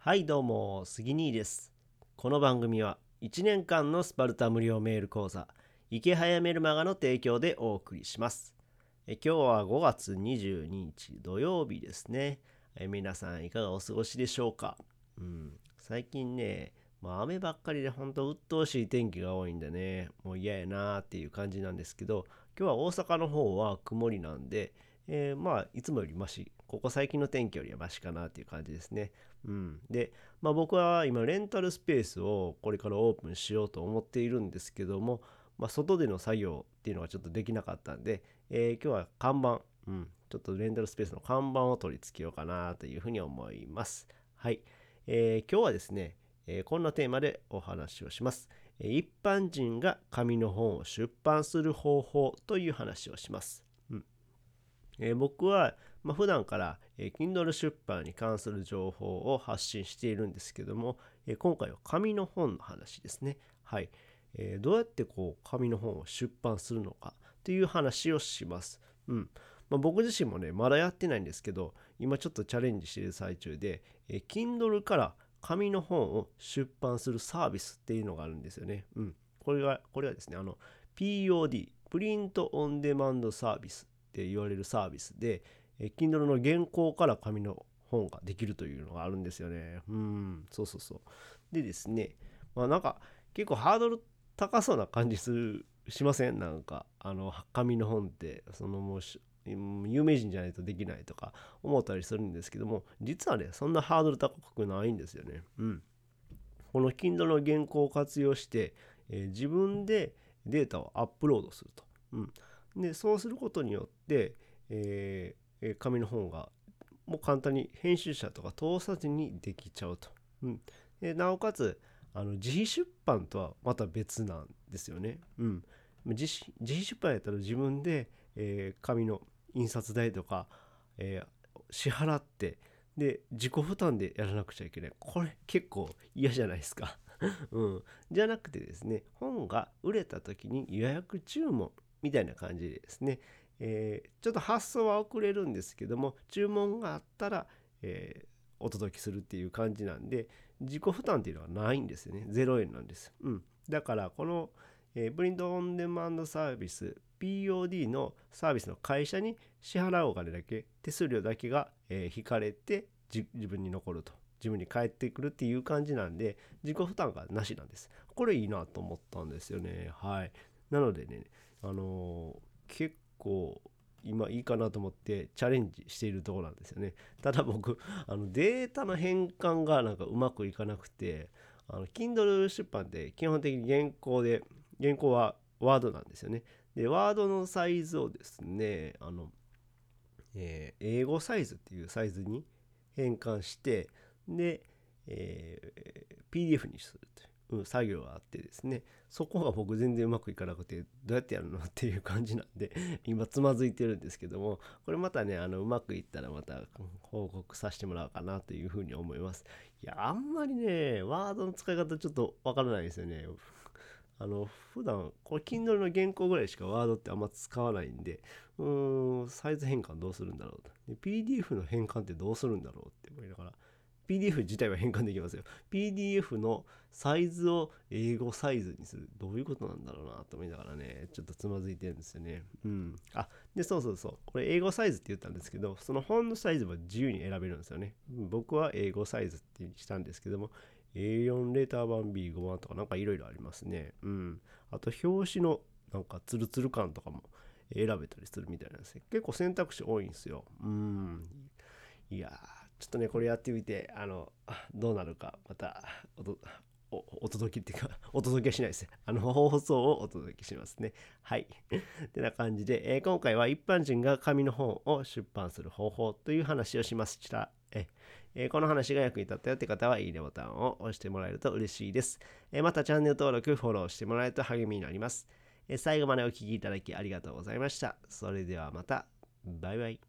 はいどうも杉兄です。この番組は1年間のスパルタ無料メール講座池早メルマガの提供でお送りします。え今日は5月22日土曜日ですね。え皆さんいかがお過ごしでしょうか？うん最近ねまあ、雨ばっかりで本当鬱陶しい天気が多いんでねもう嫌やなーっていう感じなんですけど今日は大阪の方は曇りなんで、えー、まあいつもよりマシここ最近の天気よりはマシかなっていう感じですね。うん、で、まあ、僕は今レンタルスペースをこれからオープンしようと思っているんですけども、まあ、外での作業っていうのがちょっとできなかったんで、えー、今日は看板、うん、ちょっとレンタルスペースの看板を取り付けようかなというふうに思います。はい。えー、今日はですね、えー、こんなテーマでお話をします。一般人が紙の本を出版する方法という話をします。えー、僕はまあ、普段から、え Kindle 出版に関する情報を発信しているんですけども、え今回は紙の本の話ですね。はい。えどうやってこう紙の本を出版するのかという話をします。うん。まあ、僕自身もね、まだやってないんですけど、今ちょっとチャレンジしている最中で、え Kindle から紙の本を出版するサービスっていうのがあるんですよね。うん。これが、これはですね、あの、POD、プリントオンデマンドサービスって言われるサービスで、え Kindle の原稿から紙の本ができるというのがあるんですよね。うん、そうそうそう。でですね、まあなんか結構ハードル高そうな感じするしません？なんかあの紙の本ってそのもう有名人じゃないとできないとか思ったりするんですけども実はねそんなハードル高くないんですよね。うん。この Kindle の原稿を活用して、えー、自分でデータをアップロードすると。うん、でそうすることによって、えー紙の本がもう簡単に編集者とか通さずにできちゃうと。うん、でなおかつあの自費出版とはまた別なんですよね。うん、自費自費出版やったら自分で、えー、紙の印刷代とか、えー、支払ってで自己負担でやらなくちゃいけない。これ結構嫌じゃないですか、うん、じゃなくてですね本が売れた時に予約注文みたいな感じですね、えー、ちょっと発送は遅れるんですけども注文があったら、えー、お届けするっていう感じなんで自己負担っていうのはないんですよね。0円なんです、うん、だからこの、えー、プリントオンデマンドサービス POD のサービスの会社に支払うお金だけ手数料だけが、え引かれて自分に残ると。自分に返ってくるっていう感じなんで自己負担がなしなんです。これいいなと思ったんですよね。はい。なのでねあの、結構今いいかなと思ってチャレンジしているところなんですよね。ただ僕 あのデータの変換がなんかうまくいかなくてあの Kindle 出版って基本的に原稿で原稿はワードなんですよね。でワードのサイズをですねあの、えー、英語サイズっていうサイズに変換してで、えー、PDF にするという、作業があってですねそこが僕全然うまくいかなくてどうやってやるのっていう感じなんで 今つまずいてるんですけどもこれまたねあのうまくいったらまた報告させてもらおうかなというふうに思います。いやあんまりねワードの使い方ちょっとわからないですよね。あの普段これ Kindle の原稿ぐらいしかワードってあんま使わないんでうーんサイズ変換どうするんだろうと。PDF の変換ってどうするんだろうって思いながら PDF 自体は変換できますよ。PDF のサイズを英語サイズにする。どういうことなんだろうなと思いながらね、ちょっとつまずいてるんですよね。うん。あ、で、そうそうそう。これ英語サイズって言ったんですけど、その本のサイズは自由に選べるんですよね。僕は英語サイズってしたんですけども、A4 レター版 B5 版とかなんかいろいろありますね。うん。あと表紙のなんかツルツル感とかも選べたりするみたいなんですね。結構選択肢多いんですよ。うん。いやー。ちょっとねこれやってみてあのどうなるかまたおお届けっていうか、お届けしないですね。あの、放送をお届けしますね。はい。ってな感じで、えー、今回は一般人が紙の本を出版する方法という話をしました。えー、この話が役に立ったよって方は、いいねボタンを押してもらえると嬉しいです。えー、また、チャンネル登録、フォローしてもらえると励みになります。え最後までお聴きいただきありがとうございました。それではまた。バイバイ。